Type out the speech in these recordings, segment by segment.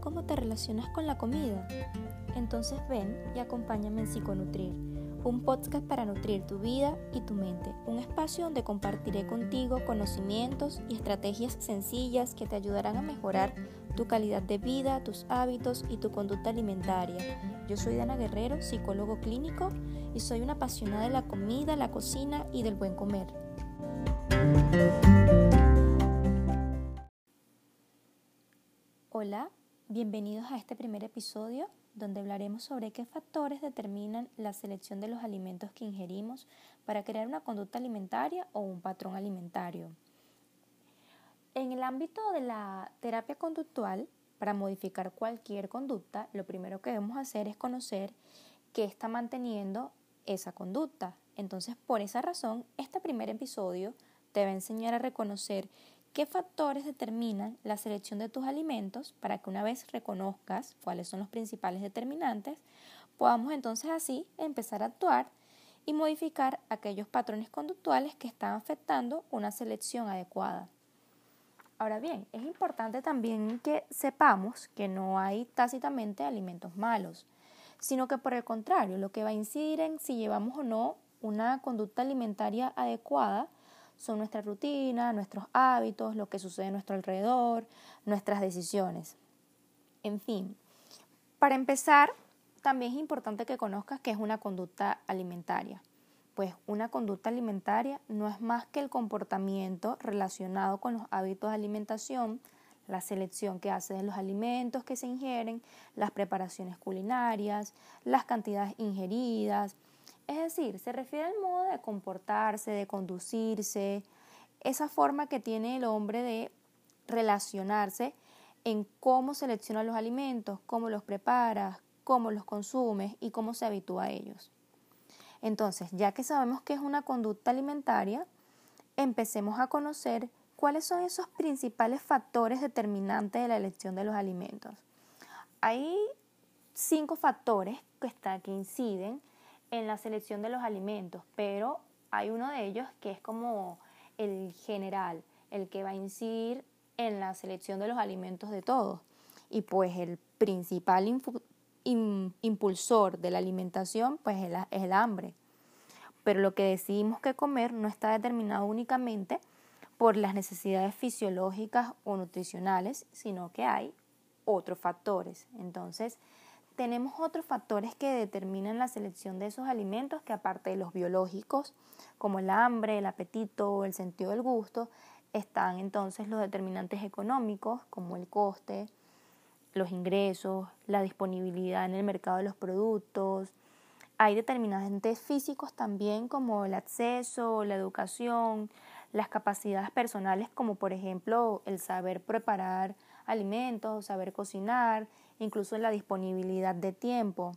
cómo te relacionas con la comida? Entonces ven y acompáñame en Psiconutrir, un podcast para nutrir tu vida y tu mente, un espacio donde compartiré contigo conocimientos y estrategias sencillas que te ayudarán a mejorar tu calidad de vida, tus hábitos y tu conducta alimentaria. Yo soy Dana Guerrero, psicólogo clínico, y soy una apasionada de la comida, la cocina y del buen comer. Hola, bienvenidos a este primer episodio donde hablaremos sobre qué factores determinan la selección de los alimentos que ingerimos para crear una conducta alimentaria o un patrón alimentario. En el ámbito de la terapia conductual, para modificar cualquier conducta, lo primero que debemos hacer es conocer qué está manteniendo esa conducta. Entonces, por esa razón, este primer episodio te va a enseñar a reconocer qué factores determinan la selección de tus alimentos para que una vez reconozcas cuáles son los principales determinantes, podamos entonces así empezar a actuar y modificar aquellos patrones conductuales que están afectando una selección adecuada. Ahora bien, es importante también que sepamos que no hay tácitamente alimentos malos, sino que por el contrario, lo que va a incidir en si llevamos o no una conducta alimentaria adecuada son nuestra rutina, nuestros hábitos, lo que sucede a nuestro alrededor, nuestras decisiones. En fin, para empezar, también es importante que conozcas qué es una conducta alimentaria. Pues una conducta alimentaria no es más que el comportamiento relacionado con los hábitos de alimentación, la selección que hace de los alimentos que se ingieren, las preparaciones culinarias, las cantidades ingeridas, es decir, se refiere al modo de comportarse, de conducirse, esa forma que tiene el hombre de relacionarse en cómo selecciona los alimentos, cómo los prepara, cómo los consume y cómo se habitúa a ellos. Entonces, ya que sabemos que es una conducta alimentaria, empecemos a conocer cuáles son esos principales factores determinantes de la elección de los alimentos. Hay cinco factores que, que inciden en la selección de los alimentos, pero hay uno de ellos que es como el general, el que va a incidir en la selección de los alimentos de todos. Y pues el principal impulsor de la alimentación pues es, es el hambre. Pero lo que decidimos que comer no está determinado únicamente por las necesidades fisiológicas o nutricionales, sino que hay otros factores. Entonces, tenemos otros factores que determinan la selección de esos alimentos que aparte de los biológicos, como el hambre, el apetito, el sentido del gusto, están entonces los determinantes económicos, como el coste, los ingresos, la disponibilidad en el mercado de los productos. Hay determinantes físicos también como el acceso, la educación, las capacidades personales como por ejemplo el saber preparar alimentos, saber cocinar, incluso la disponibilidad de tiempo.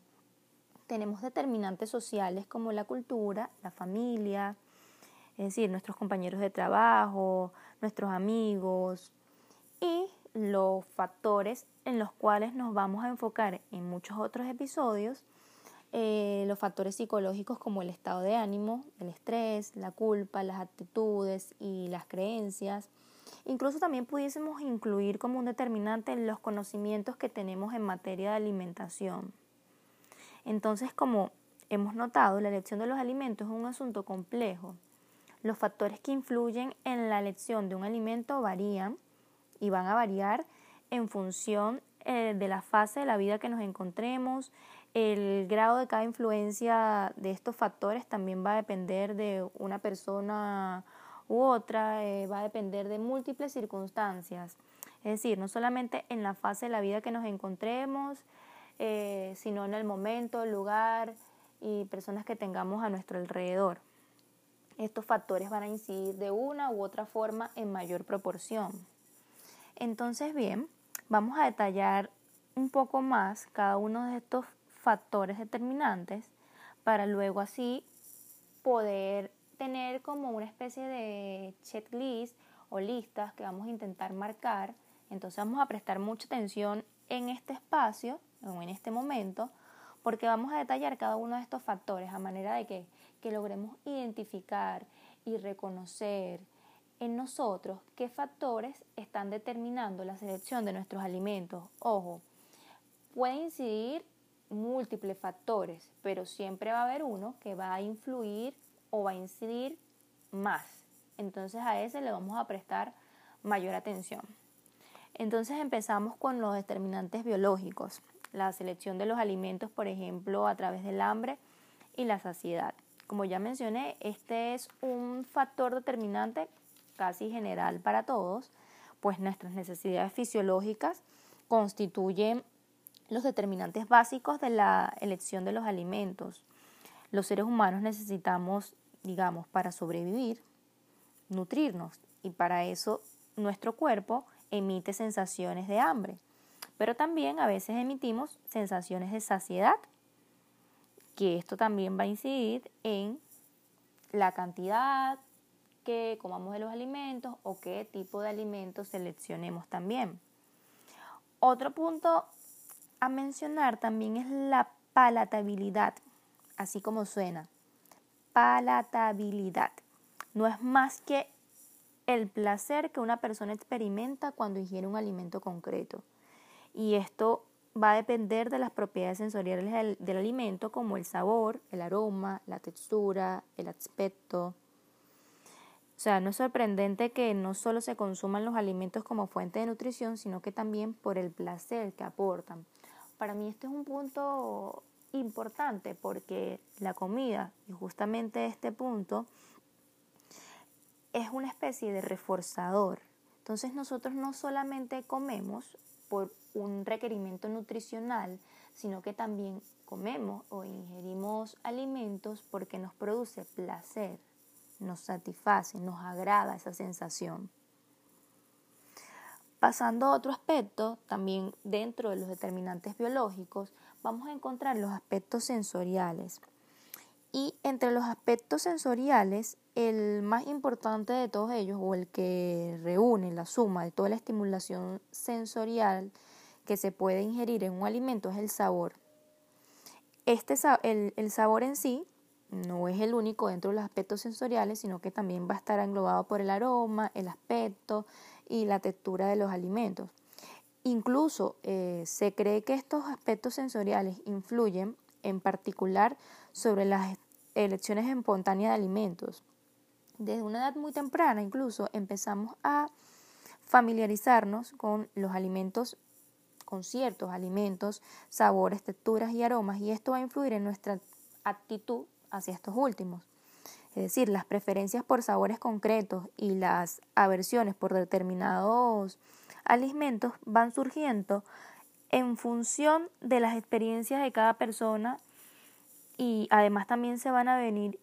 Tenemos determinantes sociales como la cultura, la familia, es decir, nuestros compañeros de trabajo, nuestros amigos y los factores en los cuales nos vamos a enfocar en muchos otros episodios, eh, los factores psicológicos como el estado de ánimo, el estrés, la culpa, las actitudes y las creencias, Incluso también pudiésemos incluir como un determinante los conocimientos que tenemos en materia de alimentación. Entonces, como hemos notado, la elección de los alimentos es un asunto complejo. Los factores que influyen en la elección de un alimento varían y van a variar en función eh, de la fase de la vida que nos encontremos. El grado de cada influencia de estos factores también va a depender de una persona u otra eh, va a depender de múltiples circunstancias. Es decir, no solamente en la fase de la vida que nos encontremos, eh, sino en el momento, el lugar y personas que tengamos a nuestro alrededor. Estos factores van a incidir de una u otra forma en mayor proporción. Entonces, bien, vamos a detallar un poco más cada uno de estos factores determinantes para luego así poder tener como una especie de checklist o listas que vamos a intentar marcar. Entonces vamos a prestar mucha atención en este espacio en este momento porque vamos a detallar cada uno de estos factores a manera de que, que logremos identificar y reconocer en nosotros qué factores están determinando la selección de nuestros alimentos. Ojo, puede incidir múltiples factores, pero siempre va a haber uno que va a influir o va a incidir más. Entonces a ese le vamos a prestar mayor atención. Entonces empezamos con los determinantes biológicos, la selección de los alimentos, por ejemplo, a través del hambre y la saciedad. Como ya mencioné, este es un factor determinante casi general para todos, pues nuestras necesidades fisiológicas constituyen los determinantes básicos de la elección de los alimentos. Los seres humanos necesitamos, digamos, para sobrevivir, nutrirnos y para eso nuestro cuerpo emite sensaciones de hambre, pero también a veces emitimos sensaciones de saciedad, que esto también va a incidir en la cantidad que comamos de los alimentos o qué tipo de alimentos seleccionemos también. Otro punto a mencionar también es la palatabilidad, así como suena. Palatabilidad. No es más que el placer que una persona experimenta cuando ingiere un alimento concreto. Y esto va a depender de las propiedades sensoriales del, alimento como el sabor, el aroma, la textura, el aspecto. O sea, no es sorprendente que no solo se consuman los alimentos como fuente de nutrición, sino que también por el placer que aportan. Para mí este es un punto importante porque la comida, y justamente este punto, es una especie de reforzador. Entonces nosotros no solamente comemos por un requerimiento nutricional, sino que también comemos o ingerimos alimentos porque nos produce placer, nos satisface, nos agrada esa sensación. Pasando a otro aspecto, también dentro de los determinantes biológicos, vamos a encontrar los aspectos sensoriales. Y entre los aspectos sensoriales, el más importante de todos ellos, o el que reúne la suma de toda la estimulación sensorial que se puede ingerir en un alimento, es el sabor. Este, el, el sabor en sí no es el único dentro de los aspectos sensoriales, sino que también va a estar englobado por el aroma, el aspecto y la textura de los alimentos. Incluso eh, se cree que estos aspectos sensoriales influyen en particular sobre las elecciones espontáneas de alimentos. Desde una edad muy temprana incluso empezamos a familiarizarnos con los alimentos, con ciertos alimentos, sabores, texturas y aromas y esto va a influir en nuestra actitud hacia estos últimos. Es decir, las preferencias por sabores concretos y las aversiones por determinados alimentos van surgiendo en función de las experiencias de cada persona y además también se van a venir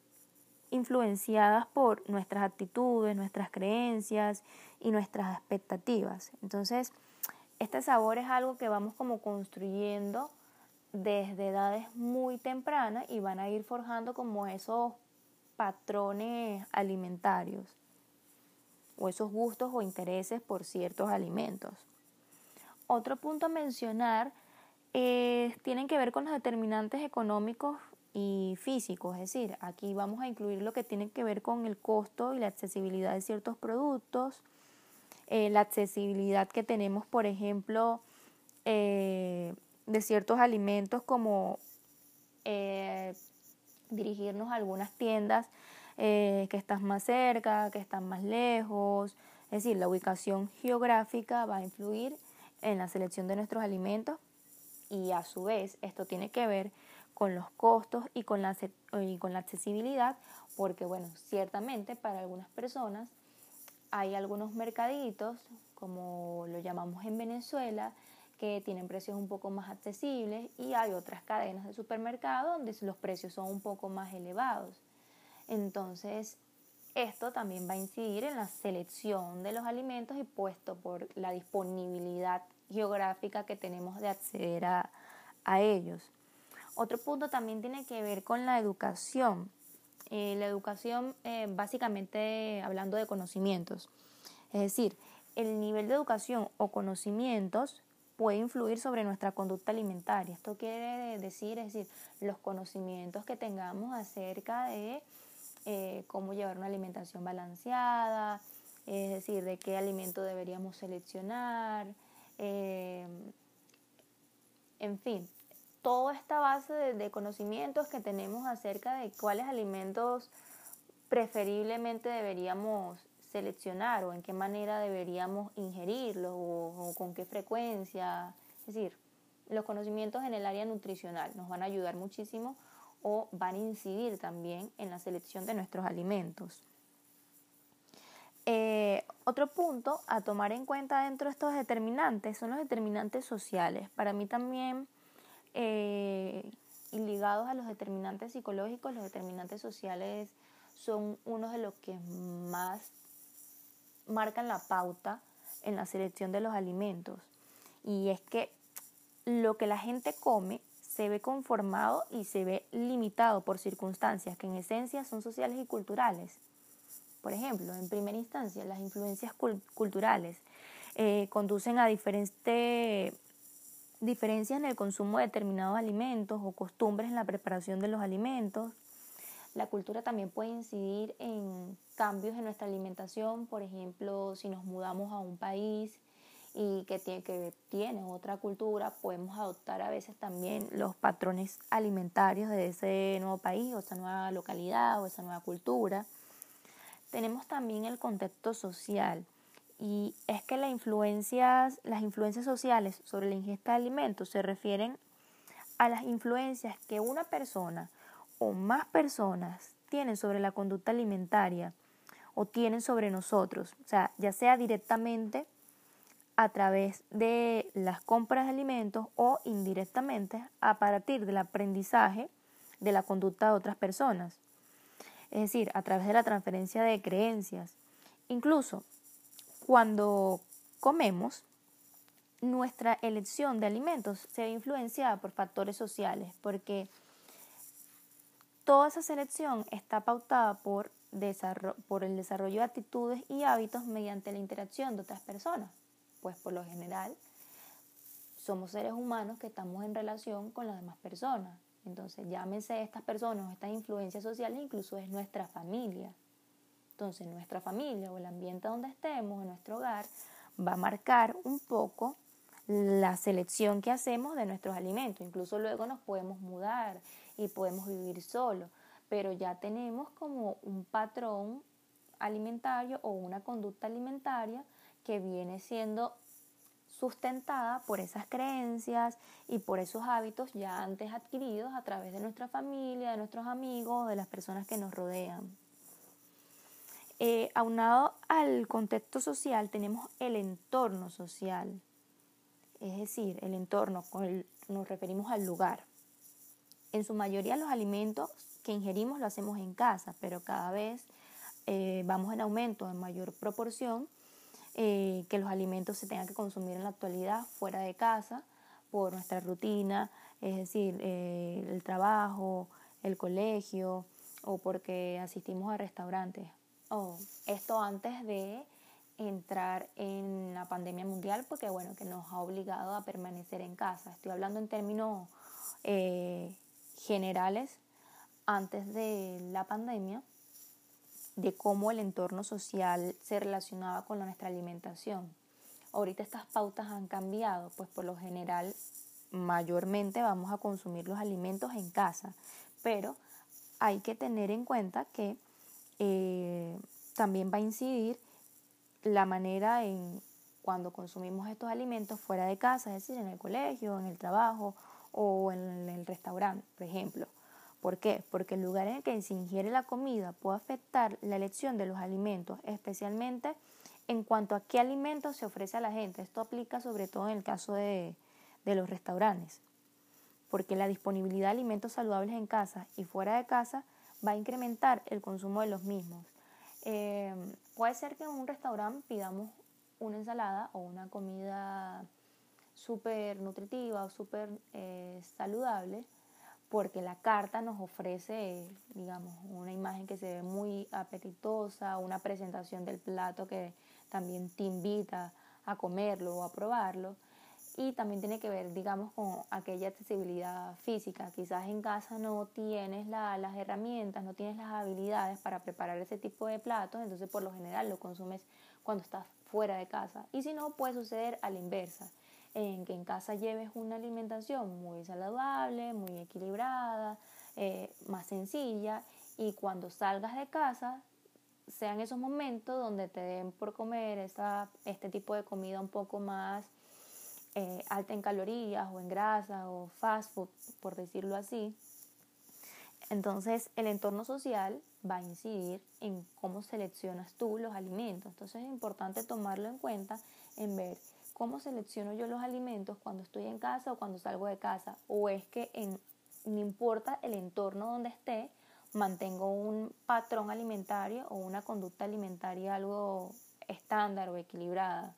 influenciadas por nuestras actitudes, nuestras creencias y nuestras expectativas. Entonces, este sabor es algo que vamos como construyendo desde edades muy tempranas y van a ir forjando como esos patrones alimentarios o esos gustos o intereses por ciertos alimentos. Otro punto a mencionar eh, tienen que ver con los determinantes económicos y físicos, es decir, aquí vamos a incluir lo que tiene que ver con el costo y la accesibilidad de ciertos productos, eh, la accesibilidad que tenemos, por ejemplo, eh, de ciertos alimentos como eh, dirigirnos a algunas tiendas que están más cerca, que están más lejos, es decir, la ubicación geográfica va a influir en la selección de nuestros alimentos y a su vez esto tiene que ver con los costos y con la, y con la accesibilidad, porque bueno, ciertamente para algunas personas hay algunos mercaditos, como lo llamamos en Venezuela, que tienen precios un poco más accesibles y hay otras cadenas de supermercado donde los precios son un poco más elevados. Entonces, esto también va a incidir en la selección de los alimentos y puesto por la disponibilidad geográfica que tenemos de acceder a, ellos. Otro punto también tiene que ver con la educación. Eh, la educación, eh, básicamente hablando de conocimientos. Es decir, el nivel de educación o conocimientos puede influir sobre nuestra conducta alimentaria. Esto quiere decir, es decir, los conocimientos que tengamos acerca de eh, cómo llevar una alimentación balanceada, es decir, de qué alimento deberíamos seleccionar, eh, en fin, toda esta base de, conocimientos que tenemos acerca de cuáles alimentos preferiblemente deberíamos seleccionar o en qué manera deberíamos ingerirlos o, con qué frecuencia. Es decir, los conocimientos en el área nutricional nos van a ayudar muchísimo o van a incidir también en la selección de nuestros alimentos. Eh, otro punto a tomar en cuenta dentro de estos determinantes son los determinantes sociales. Para mí también, eh, y ligados a los determinantes psicológicos, los determinantes sociales son unos de los que más marcan la pauta en la selección de los alimentos. Y es que lo que la gente come se ve conformado y se ve limitado por circunstancias que en esencia son sociales y culturales. Por ejemplo, en primera instancia, las influencias culturales eh, conducen a diferencias en el consumo de determinados alimentos o costumbres en la preparación de los alimentos. La cultura también puede incidir en cambios en nuestra alimentación, por ejemplo, si nos mudamos a un país y que tiene, que tiene otra cultura, podemos adoptar a veces también los patrones alimentarios de ese nuevo país o esa nueva localidad o esa nueva cultura. Tenemos también el contexto social y es que las influencias, las influencias sociales sobre la ingesta de alimentos se refieren a las influencias que una persona o más personas tienen sobre la conducta alimentaria o tienen sobre nosotros, o sea, ya sea directamente a través de las compras de alimentos o indirectamente a partir del aprendizaje de la conducta de otras personas es decir, a través de la transferencia de creencias. Incluso cuando comemos, nuestra elección de alimentos se ve influenciada por factores sociales, porque toda esa selección está pautada por, por el desarrollo de actitudes y hábitos mediante la interacción de otras personas, pues por lo general somos seres humanos que estamos en relación con las demás personas. Entonces, llámese estas personas, estas influencias sociales, incluso es nuestra familia. Entonces, nuestra familia o el ambiente donde estemos, en nuestro hogar, va a marcar un poco la selección que hacemos de nuestros alimentos. Incluso luego nos podemos mudar y podemos vivir solos, pero ya tenemos como un patrón alimentario o una conducta alimentaria que viene siendo sustentada por esas creencias y por esos hábitos ya antes adquiridos a través de nuestra familia, de nuestros amigos, de las personas que nos rodean. Eh, aunado al contexto social tenemos el entorno social, es decir, el entorno, nos referimos al lugar. En su mayoría los alimentos que ingerimos lo hacemos en casa, pero cada vez eh, vamos en aumento en mayor proporción eh, que los alimentos se tengan que consumir en la actualidad fuera de casa por nuestra rutina, es decir, eh, el trabajo, el colegio o porque asistimos a restaurantes. Oh, esto antes de entrar en la pandemia mundial porque bueno, que nos ha obligado a permanecer en casa. Estoy hablando en términos generales antes de la pandemia de cómo el entorno social se relacionaba con nuestra alimentación. Ahorita estas pautas han cambiado, pues por lo general mayormente vamos a consumir los alimentos en casa, pero hay que tener en cuenta que eh, también va a incidir la manera en cuando consumimos estos alimentos fuera de casa, es decir, en el colegio, en el trabajo o en el restaurante, por ejemplo. ¿Por qué? Porque el lugar en el que se ingiere la comida puede afectar la elección de los alimentos, especialmente en cuanto a qué alimentos se ofrece a la gente. Esto aplica sobre todo en el caso de, los restaurantes, porque la disponibilidad de alimentos saludables en casa y fuera de casa va a incrementar el consumo de los mismos. Eh, puede ser que en un restaurante pidamos una ensalada o una comida súper nutritiva o súper eh, saludable, porque la carta nos ofrece, digamos, una imagen que se ve muy apetitosa, una presentación del plato que también te invita a comerlo o a probarlo. Y también tiene que ver, digamos, con aquella accesibilidad física. Quizás en casa no tienes las herramientas, no tienes las habilidades para preparar ese tipo de platos, entonces por lo general lo consumes cuando estás fuera de casa. Y si no, puede suceder a la inversa, en que en casa lleves una alimentación muy saludable, muy equilibrada, eh, más sencilla, y cuando salgas de casa sean esos momentos donde te den por comer esa, este tipo de comida un poco más eh, alta en calorías o en grasa o fast food, por decirlo así. Entonces el entorno social va a incidir en cómo seleccionas tú los alimentos. Entonces es importante tomarlo en cuenta en ver cómo selecciono yo los alimentos cuando estoy en casa o cuando salgo de casa. O es que en, no importa el entorno donde esté, mantengo un patrón alimentario o una conducta alimentaria algo estándar o equilibrada.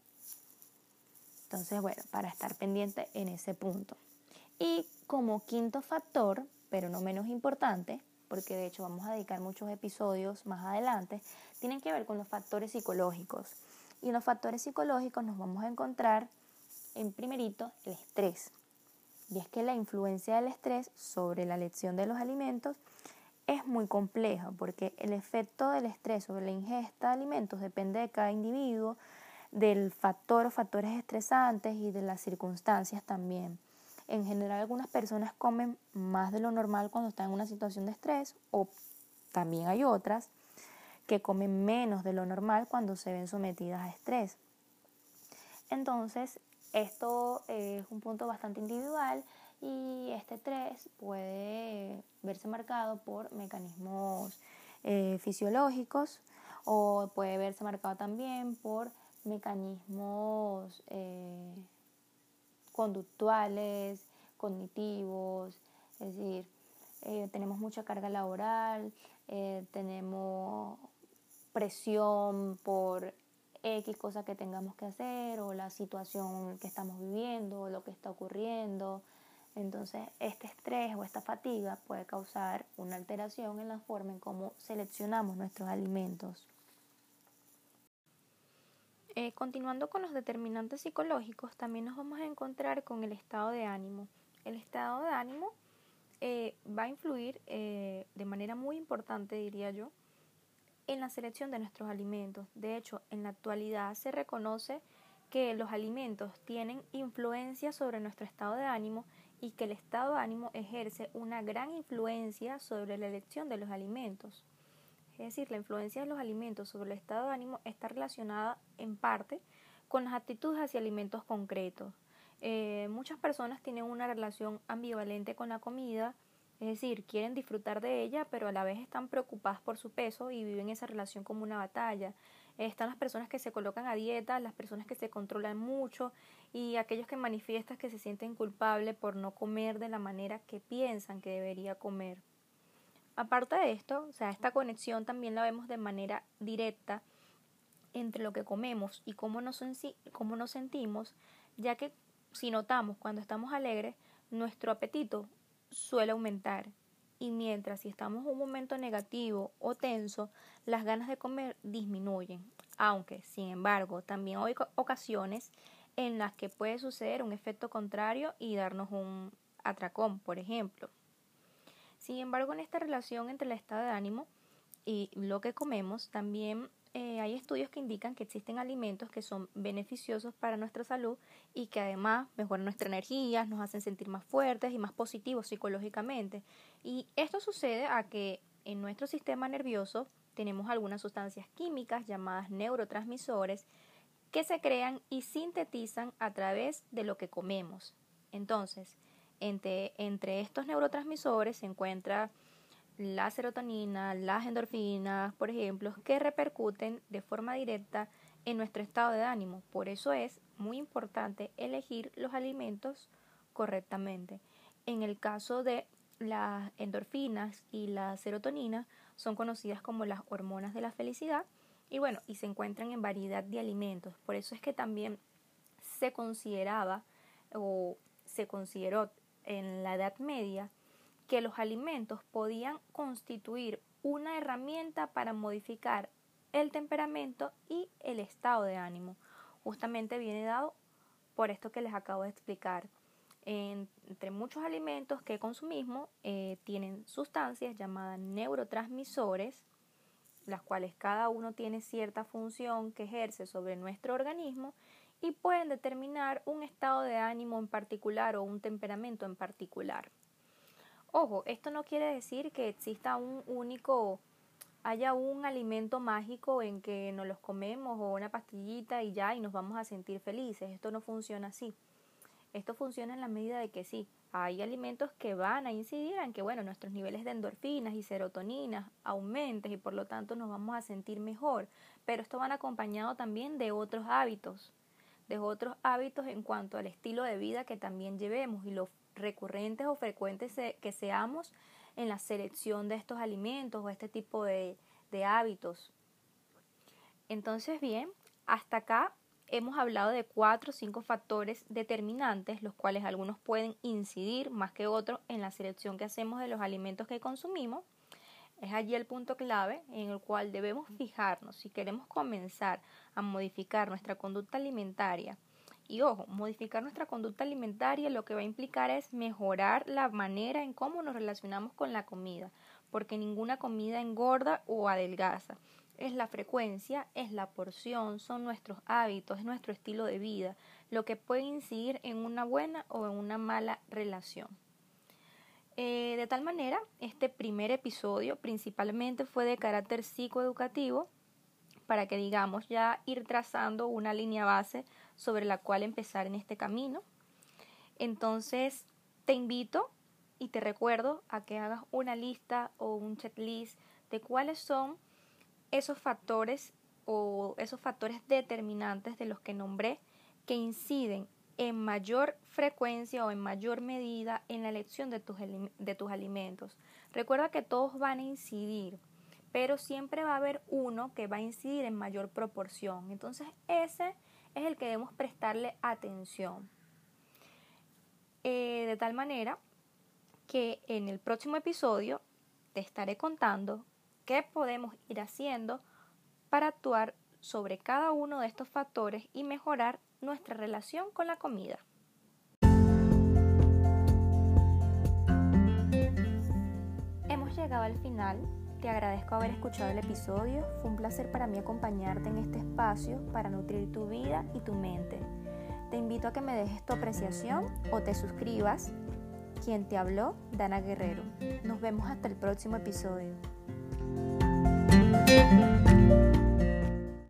Entonces, bueno, para estar pendiente en ese punto. Y como quinto factor, pero no menos importante, porque de hecho vamos a dedicar muchos episodios más adelante, tienen que ver con los factores psicológicos. Y en los factores psicológicos nos vamos a encontrar en primerito el estrés. Y es que la influencia del estrés sobre la elección de los alimentos es muy compleja porque el efecto del estrés sobre la ingesta de alimentos depende de cada individuo, del factor o factores estresantes y de las circunstancias también. En general algunas personas comen más de lo normal cuando están en una situación de estrés o también hay otras que comen menos de lo normal cuando se ven sometidas a estrés. Entonces, esto es un punto bastante individual y este estrés puede verse marcado por mecanismos eh, fisiológicos o puede verse marcado también por mecanismos eh, conductuales, cognitivos, es decir, eh, tenemos mucha carga laboral, tenemos presión por X cosa que tengamos que hacer o la situación que estamos viviendo o lo que está ocurriendo. Entonces, este estrés o esta fatiga puede causar una alteración en la forma en cómo seleccionamos nuestros alimentos. Eh, continuando con los determinantes psicológicos, también nos vamos a encontrar con el estado de ánimo. El estado de ánimo eh, va a influir eh, de manera muy importante, diría yo, en la selección de nuestros alimentos. De hecho, en la actualidad se reconoce que los alimentos tienen influencia sobre nuestro estado de ánimo y que el estado de ánimo ejerce una gran influencia sobre la elección de los alimentos. Es decir, la influencia de los alimentos sobre el estado de ánimo está relacionada en parte con las actitudes hacia alimentos concretos. Eh, muchas personas tienen una relación ambivalente con la comida, es decir, quieren disfrutar de ella, pero a la vez están preocupadas por su peso y viven esa relación como una batalla. están las personas que se colocan a dieta, las personas que se controlan mucho y aquellos que manifiestan que se sienten culpables por no comer de la manera que piensan que debería comer. Aparte de esto, o sea, esta conexión también la vemos de manera directa entre lo que comemos y cómo nos, cómo nos sentimos, ya que si notamos cuando estamos alegres, nuestro apetito suele aumentar. Y mientras si estamos en un momento negativo o tenso, las ganas de comer disminuyen. Aunque, sin embargo, también hay ocasiones en las que puede suceder un efecto contrario y darnos un atracón, por ejemplo. Sin embargo, en esta relación entre el estado de ánimo y lo que comemos, también eh, hay estudios que indican que existen alimentos que son beneficiosos para nuestra salud y que además mejoran nuestra energía, nos hacen sentir más fuertes y más positivos psicológicamente. Y esto sucede a que en nuestro sistema nervioso tenemos algunas sustancias químicas llamadas neurotransmisores que se crean y sintetizan a través de lo que comemos. Entonces, entre, estos neurotransmisores se encuentra la serotonina, las endorfinas, por ejemplo, que repercuten de forma directa en nuestro estado de ánimo. Por eso es muy importante elegir los alimentos correctamente. En el caso de las endorfinas y la serotonina, son conocidas como las hormonas de la felicidad y bueno, y se encuentran en variedad de alimentos. Por eso es que también se consideraba o se consideró en la Edad Media que los alimentos podían constituir una herramienta para modificar el temperamento y el estado de ánimo. Justamente viene dado por esto que les acabo de explicar. entre muchos alimentos que consumimos eh, tienen sustancias llamadas neurotransmisores las cuales cada uno tiene cierta función que ejerce sobre nuestro organismo y pueden determinar un estado de ánimo en particular o un temperamento en particular. Ojo, esto no quiere decir que exista un único, haya un alimento mágico en que nos los comemos o una pastillita y ya y nos vamos a sentir felices. Esto no funciona así. Esto funciona en la medida de que sí, hay alimentos que van a incidir en que, bueno, nuestros niveles de endorfinas y serotoninas aumenten y por lo tanto nos vamos a sentir mejor, pero esto van acompañado también de otros hábitos, de otros hábitos en cuanto al estilo de vida que también llevemos y lo recurrentes o frecuentes que seamos en la selección de estos alimentos o este tipo de, hábitos. Entonces, bien, hasta acá hemos hablado de cuatro o cinco factores determinantes, los cuales algunos pueden incidir más que otros en la selección que hacemos de los alimentos que consumimos. Es allí el punto clave en el cual debemos fijarnos si queremos comenzar a modificar nuestra conducta alimentaria. Y ojo, modificar nuestra conducta alimentaria lo que va a implicar es mejorar la manera en cómo nos relacionamos con la comida, porque ninguna comida engorda o adelgaza es la frecuencia, es la porción, son nuestros hábitos, es nuestro estilo de vida, lo que puede incidir en una buena o en una mala relación. Eh, de tal manera, este primer episodio principalmente fue de carácter psicoeducativo para que digamos ya ir trazando una línea base sobre la cual empezar en este camino. Entonces, te invito y te recuerdo a que hagas una lista o un checklist de cuáles son esos factores o esos factores determinantes de los que nombré que inciden en mayor frecuencia o en mayor medida en la elección de tus, de tus alimentos. Recuerda que todos van a incidir, pero siempre va a haber uno que va a incidir en mayor proporción. Entonces ese es el que debemos prestarle atención. Eh, de tal manera que en el próximo episodio te estaré contando qué podemos ir haciendo para actuar sobre cada uno de estos factores y mejorar nuestra relación con la comida. Hemos llegado al final. Te agradezco haber escuchado el episodio. Fue un placer para mí acompañarte en este espacio para nutrir tu vida y tu mente. Te invito a que me dejes tu apreciación o te suscribas. Quien te habló, Dana Guerrero. Nos vemos hasta el próximo episodio.